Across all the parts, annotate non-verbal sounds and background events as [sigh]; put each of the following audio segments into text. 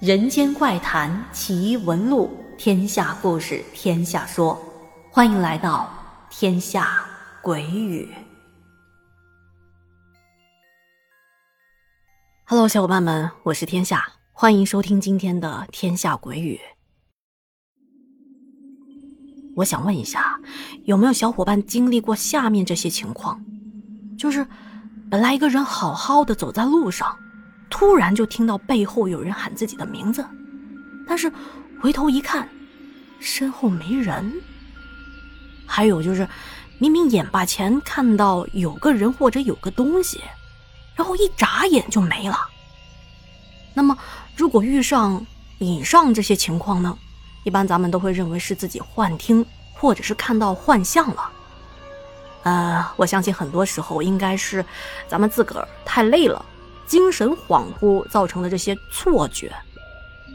人间怪谈奇闻录，天下故事天下说，欢迎来到天下鬼语。Hello，小伙伴们，我是天下，欢迎收听今天的天下鬼语。我想问一下，有没有小伙伴经历过下面这些情况？就是本来一个人好好的走在路上。突然就听到背后有人喊自己的名字，但是回头一看，身后没人。还有就是，明明眼巴前看到有个人或者有个东西，然后一眨眼就没了。那么，如果遇上以上这些情况呢？一般咱们都会认为是自己幻听，或者是看到幻象了。呃，我相信很多时候应该是咱们自个儿太累了。精神恍惚造成的这些错觉，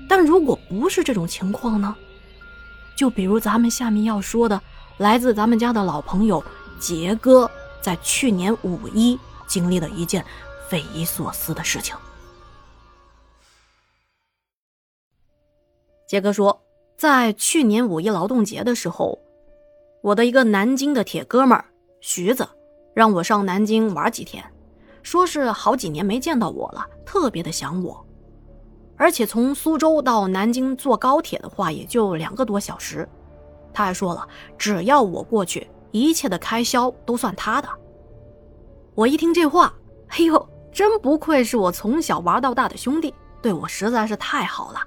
但如果不是这种情况呢？就比如咱们下面要说的，来自咱们家的老朋友杰哥，在去年五一经历了一件匪夷所思的事情。杰哥说，在去年五一劳动节的时候，我的一个南京的铁哥们儿徐子，让我上南京玩几天。说是好几年没见到我了，特别的想我，而且从苏州到南京坐高铁的话也就两个多小时。他还说了，只要我过去，一切的开销都算他的。我一听这话，哎呦，真不愧是我从小玩到大的兄弟，对我实在是太好了，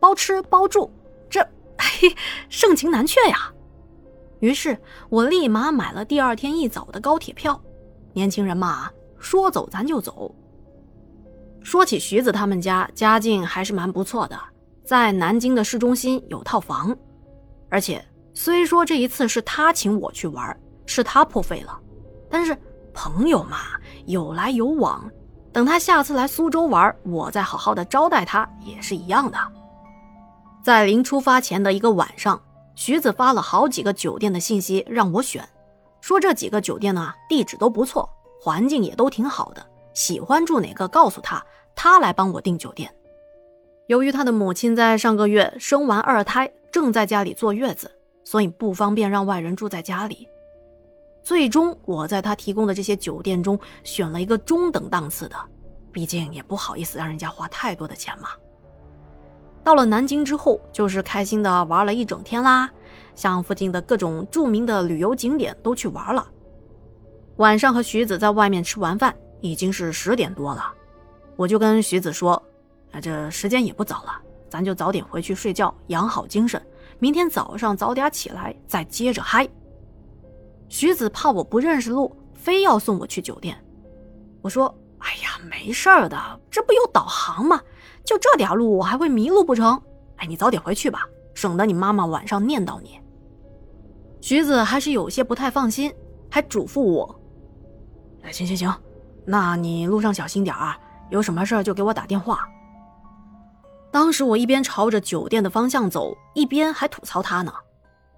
包吃包住，这嘿，盛情难却呀。于是我立马买了第二天一早的高铁票。年轻人嘛。说走咱就走。说起徐子他们家，家境还是蛮不错的，在南京的市中心有套房。而且虽说这一次是他请我去玩，是他破费了，但是朋友嘛，有来有往。等他下次来苏州玩，我再好好的招待他也是一样的。在临出发前的一个晚上，徐子发了好几个酒店的信息让我选，说这几个酒店呢地址都不错。环境也都挺好的，喜欢住哪个告诉他，他来帮我订酒店。由于他的母亲在上个月生完二胎，正在家里坐月子，所以不方便让外人住在家里。最终，我在他提供的这些酒店中选了一个中等档次的，毕竟也不好意思让人家花太多的钱嘛。到了南京之后，就是开心的玩了一整天啦，像附近的各种著名的旅游景点都去玩了。晚上和徐子在外面吃完饭，已经是十点多了，我就跟徐子说：“啊，这时间也不早了，咱就早点回去睡觉，养好精神，明天早上早点起来再接着嗨。”徐子怕我不认识路，非要送我去酒店。我说：“哎呀，没事儿的，这不有导航吗？就这点路，我还会迷路不成？哎，你早点回去吧，省得你妈妈晚上念叨你。”徐子还是有些不太放心，还嘱咐我。哎，行行行，那你路上小心点啊！有什么事就给我打电话。当时我一边朝着酒店的方向走，一边还吐槽他呢：“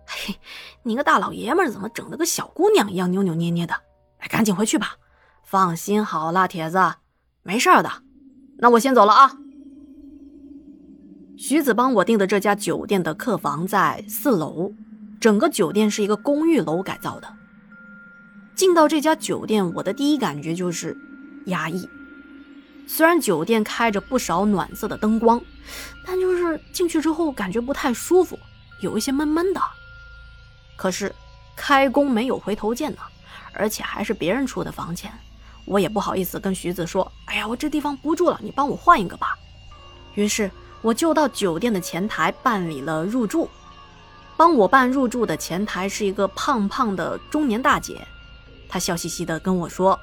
嘿，你个大老爷们怎么整的跟小姑娘一样扭扭捏捏的？哎，赶紧回去吧！放心好了，铁子，没事的。那我先走了啊。”徐子帮我订的这家酒店的客房在四楼，整个酒店是一个公寓楼改造的。进到这家酒店，我的第一感觉就是压抑。虽然酒店开着不少暖色的灯光，但就是进去之后感觉不太舒服，有一些闷闷的。可是开工没有回头箭呢，而且还是别人出的房钱，我也不好意思跟徐子说：“哎呀，我这地方不住了，你帮我换一个吧。”于是我就到酒店的前台办理了入住。帮我办入住的前台是一个胖胖的中年大姐。他笑嘻嘻的跟我说：“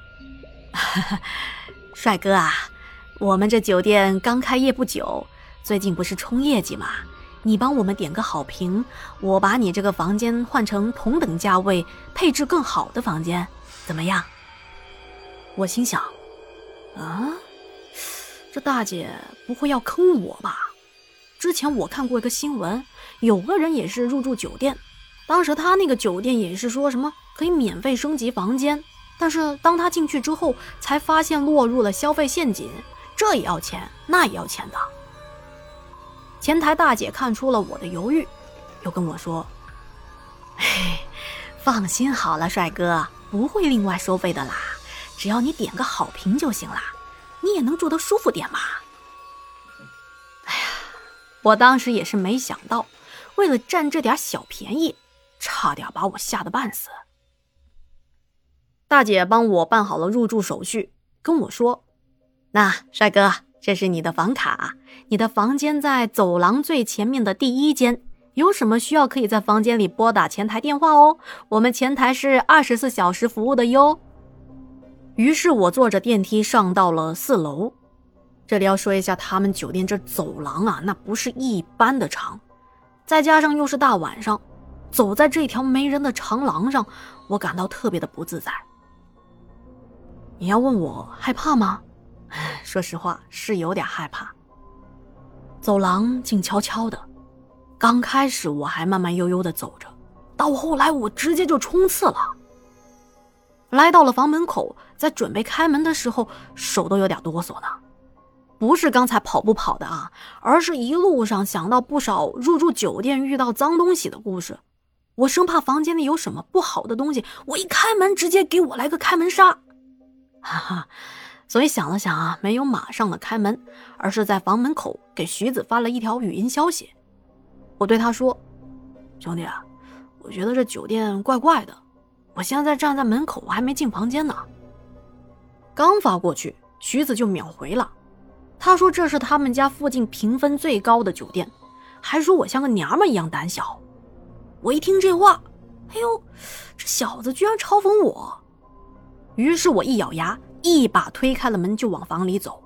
帅哥啊，我们这酒店刚开业不久，最近不是冲业绩吗？你帮我们点个好评，我把你这个房间换成同等价位、配置更好的房间，怎么样？”我心想：“啊，这大姐不会要坑我吧？之前我看过一个新闻，有个人也是入住酒店。”当时他那个酒店也是说什么可以免费升级房间，但是当他进去之后，才发现落入了消费陷阱，这也要钱，那也要钱的。前台大姐看出了我的犹豫，又跟我说：“放心好了，帅哥，不会另外收费的啦，只要你点个好评就行啦，你也能住得舒服点嘛。”哎呀，我当时也是没想到，为了占这点小便宜，差点把我吓得半死。大姐帮我办好了入住手续，跟我说：“那帅哥，这是你的房卡，你的房间在走廊最前面的第一间。有什么需要，可以在房间里拨打前台电话哦。我们前台是二十四小时服务的哟。”于是我坐着电梯上到了四楼。这里要说一下，他们酒店这走廊啊，那不是一般的长，再加上又是大晚上，走在这条没人的长廊上，我感到特别的不自在。你要问我害怕吗？[sighs] 说实话是有点害怕。走廊静悄悄的，刚开始我还慢慢悠悠的走着，到后来我直接就冲刺了。来到了房门口，在准备开门的时候，手都有点哆嗦呢。不是刚才跑步跑的啊，而是一路上想到不少入住酒店遇到脏东西的故事，我生怕房间里有什么不好的东西，我一开门直接给我来个开门杀。哈哈，所以想了想啊，没有马上的开门，而是在房门口给徐子发了一条语音消息。我对他说：“兄弟，我觉得这酒店怪怪的，我现在站在门口，我还没进房间呢。”刚发过去，徐子就秒回了。他说这是他们家附近评分最高的酒店，还说我像个娘们一样胆小。我一听这话，哎呦，这小子居然嘲讽我！于是我一咬牙，一把推开了门，就往房里走。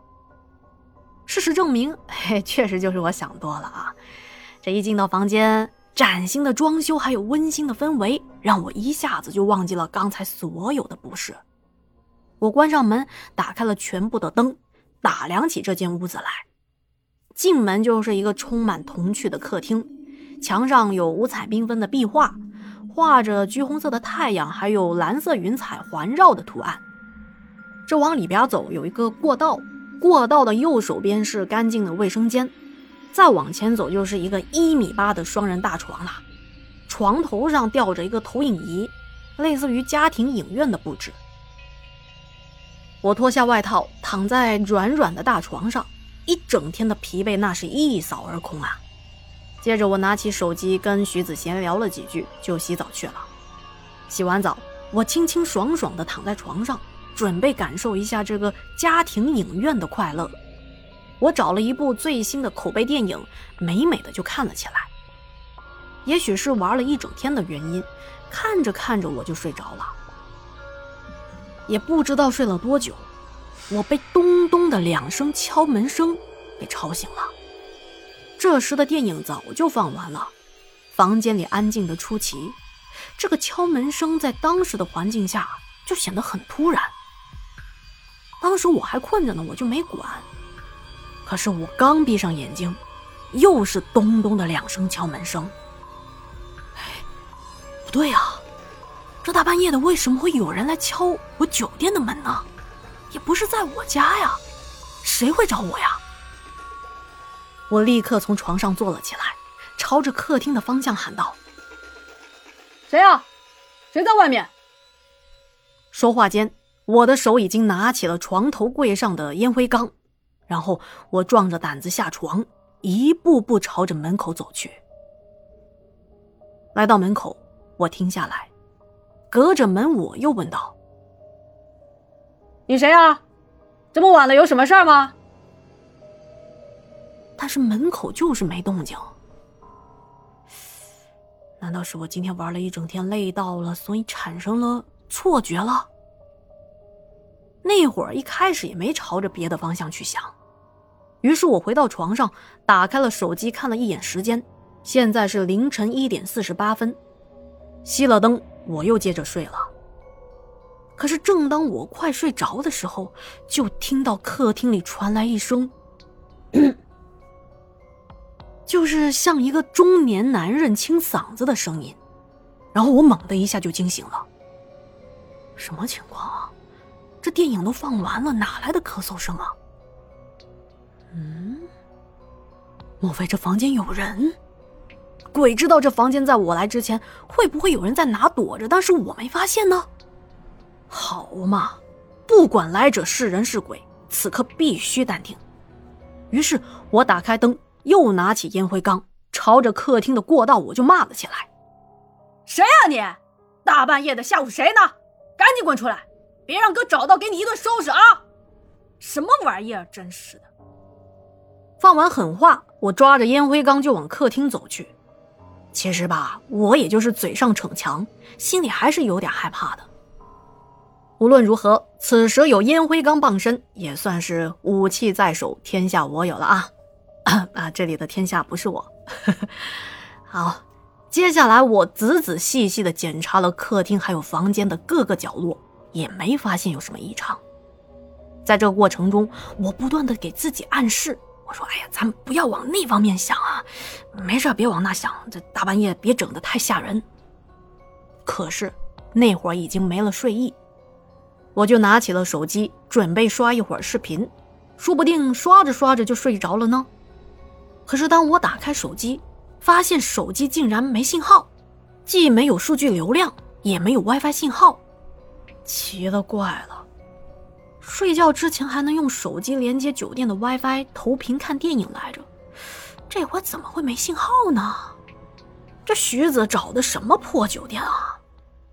事实证明，嘿，确实就是我想多了啊！这一进到房间，崭新的装修还有温馨的氛围，让我一下子就忘记了刚才所有的不适。我关上门，打开了全部的灯，打量起这间屋子来。进门就是一个充满童趣的客厅，墙上有五彩缤纷的壁画。画着橘红色的太阳，还有蓝色云彩环绕的图案。这往里边走有一个过道，过道的右手边是干净的卫生间，再往前走就是一个一米八的双人大床了。床头上吊着一个投影仪，类似于家庭影院的布置。我脱下外套，躺在软软的大床上，一整天的疲惫那是一扫而空啊。接着我拿起手机跟徐子闲聊了几句，就洗澡去了。洗完澡，我清清爽爽地躺在床上，准备感受一下这个家庭影院的快乐。我找了一部最新的口碑电影，美美的就看了起来。也许是玩了一整天的原因，看着看着我就睡着了。也不知道睡了多久，我被咚咚的两声敲门声给吵醒了。这时的电影早就放完了，房间里安静的出奇。这个敲门声在当时的环境下就显得很突然。当时我还困着呢，我就没管。可是我刚闭上眼睛，又是咚咚的两声敲门声。哎，不对呀，这大半夜的为什么会有人来敲我酒店的门呢？也不是在我家呀，谁会找我呀？我立刻从床上坐了起来，朝着客厅的方向喊道：“谁呀？谁在外面？”说话间，我的手已经拿起了床头柜上的烟灰缸，然后我壮着胆子下床，一步步朝着门口走去。来到门口，我停下来，隔着门我又问道：“你谁呀？这么晚了，有什么事儿吗？”但是门口就是没动静，难道是我今天玩了一整天累到了，所以产生了错觉了？那会儿一开始也没朝着别的方向去想，于是我回到床上，打开了手机看了一眼时间，现在是凌晨一点四十八分，熄了灯，我又接着睡了。可是正当我快睡着的时候，就听到客厅里传来一声。就是像一个中年男人清嗓子的声音，然后我猛的一下就惊醒了。什么情况啊？这电影都放完了，哪来的咳嗽声啊？嗯，莫非这房间有人？鬼知道这房间在我来之前会不会有人在哪躲着，但是我没发现呢？好嘛，不管来者是人是鬼，此刻必须淡定。于是我打开灯，又拿起烟灰缸，朝着客厅的过道我就骂了起来：“谁呀你？大半夜的吓唬谁呢？赶紧滚出来，别让哥找到，给你一顿收拾啊！什么玩意儿，真是的！”放完狠话，我抓着烟灰缸就往客厅走去。其实吧，我也就是嘴上逞强，心里还是有点害怕的。无论如何，此时有烟灰缸傍身，也算是武器在手，天下我有了啊！[clears throat] 啊，这里的天下不是我。好，接下来我仔仔细细的检查了客厅还有房间的各个角落，也没发现有什么异常。在这过程中，我不断的给自己暗示，我说：“哎呀，咱们不要往那方面想啊，没事别往那想，这大半夜别整的太吓人。”可是那会儿已经没了睡意。我就拿起了手机，准备刷一会儿视频，说不定刷着刷着就睡着了呢。可是当我打开手机，发现手机竟然没信号，既没有数据流量，也没有 WiFi 信号。奇了怪了，睡觉之前还能用手机连接酒店的 WiFi 投屏看电影来着，这会怎么会没信号呢？这徐子找的什么破酒店啊？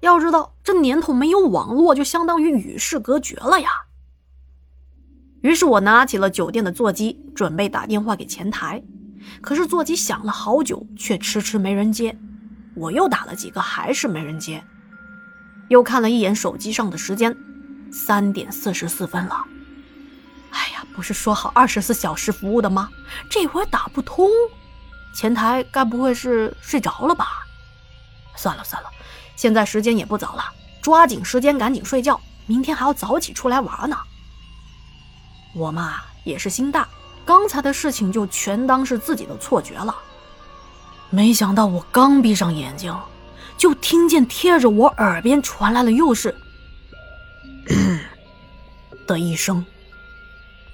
要知道，这年头没有网络，就相当于与世隔绝了呀。于是我拿起了酒店的座机，准备打电话给前台。可是座机响了好久，却迟迟没人接。我又打了几个，还是没人接。又看了一眼手机上的时间，三点四十四分了。哎呀，不是说好二十四小时服务的吗？这会儿打不通，前台该不会是睡着了吧？算了算了。现在时间也不早了，抓紧时间赶紧睡觉，明天还要早起出来玩呢。我嘛也是心大，刚才的事情就全当是自己的错觉了。没想到我刚闭上眼睛，就听见贴着我耳边传来了又是 [coughs] 的一声，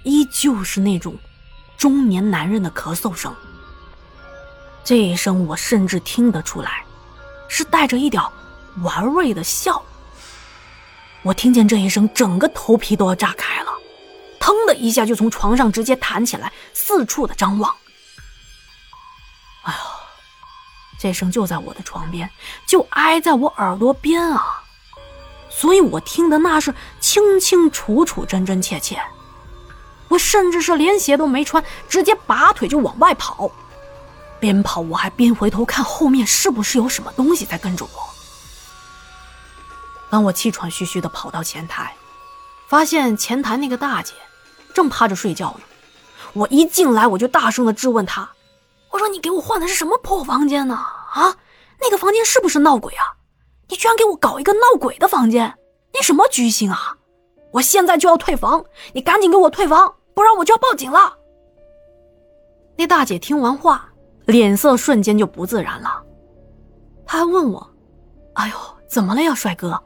依旧是那种中年男人的咳嗽声。这一声我甚至听得出来，是带着一点。玩味的笑，我听见这一声，整个头皮都要炸开了，腾的一下就从床上直接弹起来，四处的张望。哎呦，这声就在我的床边，就挨在我耳朵边啊，所以我听的那是清清楚楚、真真切切。我甚至是连鞋都没穿，直接拔腿就往外跑，边跑我还边回头看后面是不是有什么东西在跟着我。当我气喘吁吁地跑到前台，发现前台那个大姐正趴着睡觉呢。我一进来，我就大声的质问他：“我说你给我换的是什么破房间呢？啊，那个房间是不是闹鬼啊？你居然给我搞一个闹鬼的房间，你什么居心啊？我现在就要退房，你赶紧给我退房，不然我就要报警了。”那大姐听完话，脸色瞬间就不自然了，她还问我：“哎呦，怎么了呀，帅哥？”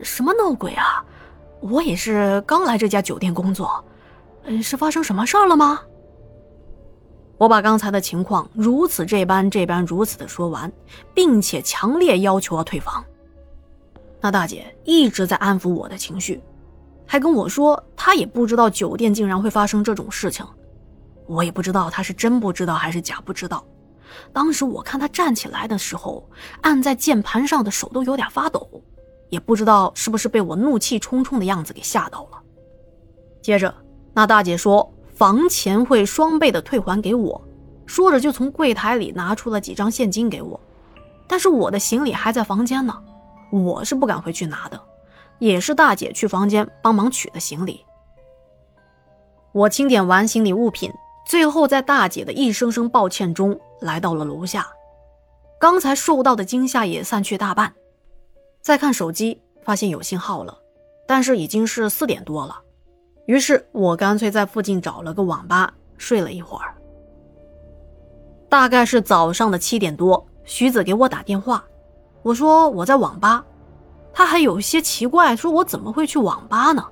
什么闹鬼啊！我也是刚来这家酒店工作，是发生什么事儿了吗？我把刚才的情况如此这般这般如此的说完，并且强烈要求要退房。那大姐一直在安抚我的情绪，还跟我说她也不知道酒店竟然会发生这种事情。我也不知道她是真不知道还是假不知道。当时我看她站起来的时候，按在键盘上的手都有点发抖。也不知道是不是被我怒气冲冲的样子给吓到了。接着，那大姐说房钱会双倍的退还给我，说着就从柜台里拿出了几张现金给我。但是我的行李还在房间呢，我是不敢回去拿的。也是大姐去房间帮忙取的行李。我清点完行李物品，最后在大姐的一声声抱歉中来到了楼下。刚才受到的惊吓也散去大半。再看手机，发现有信号了，但是已经是四点多了。于是我干脆在附近找了个网吧睡了一会儿。大概是早上的七点多，徐子给我打电话，我说我在网吧，他还有些奇怪，说我怎么会去网吧呢？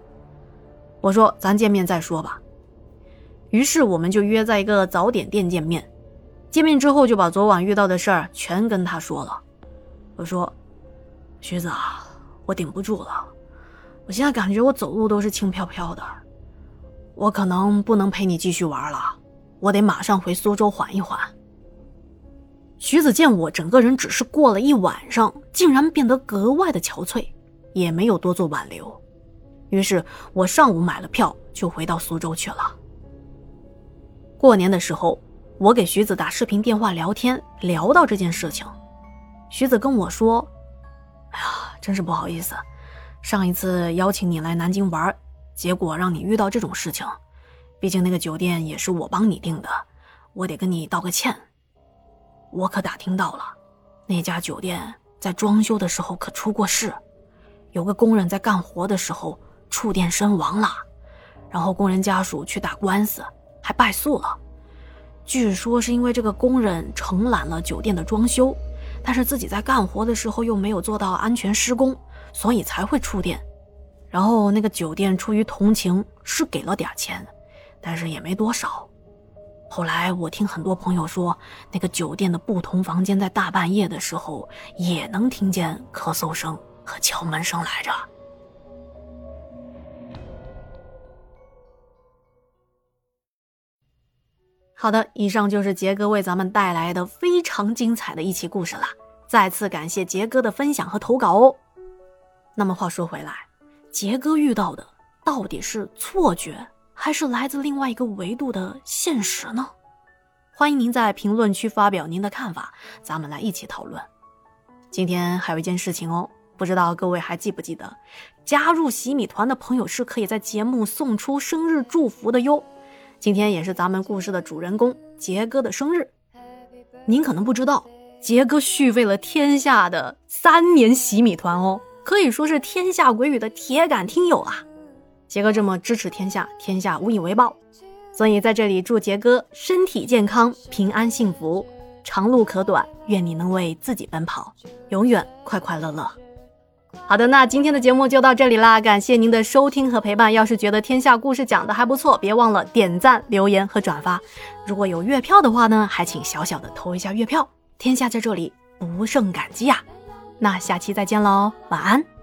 我说咱见面再说吧。于是我们就约在一个早点店见面。见面之后就把昨晚遇到的事儿全跟他说了。我说：“徐子啊，我顶不住了，我现在感觉我走路都是轻飘飘的，我可能不能陪你继续玩了，我得马上回苏州缓一缓。”徐子见我整个人只是过了一晚上，竟然变得格外的憔悴，也没有多做挽留。于是我上午买了票，就回到苏州去了。过年的时候，我给徐子打视频电话聊天，聊到这件事情，徐子跟我说：“哎呀，真是不好意思，上一次邀请你来南京玩，结果让你遇到这种事情。毕竟那个酒店也是我帮你订的，我得跟你道个歉。我可打听到了，那家酒店在装修的时候可出过事，有个工人在干活的时候。”触电身亡了，然后工人家属去打官司，还败诉了。据说是因为这个工人承揽了酒店的装修，但是自己在干活的时候又没有做到安全施工，所以才会触电。然后那个酒店出于同情是给了点钱，但是也没多少。后来我听很多朋友说，那个酒店的不同房间在大半夜的时候也能听见咳嗽声和敲门声来着。好的，以上就是杰哥为咱们带来的非常精彩的一期故事了。再次感谢杰哥的分享和投稿哦。那么话说回来，杰哥遇到的到底是错觉，还是来自另外一个维度的现实呢？欢迎您在评论区发表您的看法，咱们来一起讨论。今天还有一件事情哦，不知道各位还记不记得，加入洗米团的朋友是可以在节目送出生日祝福的哟。今天也是咱们故事的主人公杰哥的生日，您可能不知道，杰哥续费了天下的三年洗米团哦，可以说是天下鬼语的铁杆听友啊。杰哥这么支持天下，天下无以为报，所以在这里祝杰哥身体健康、平安幸福、长路可短，愿你能为自己奔跑，永远快快乐乐。好的，那今天的节目就到这里啦，感谢您的收听和陪伴。要是觉得天下故事讲的还不错，别忘了点赞、留言和转发。如果有月票的话呢，还请小小的投一下月票，天下在这里不胜感激啊。那下期再见喽，晚安。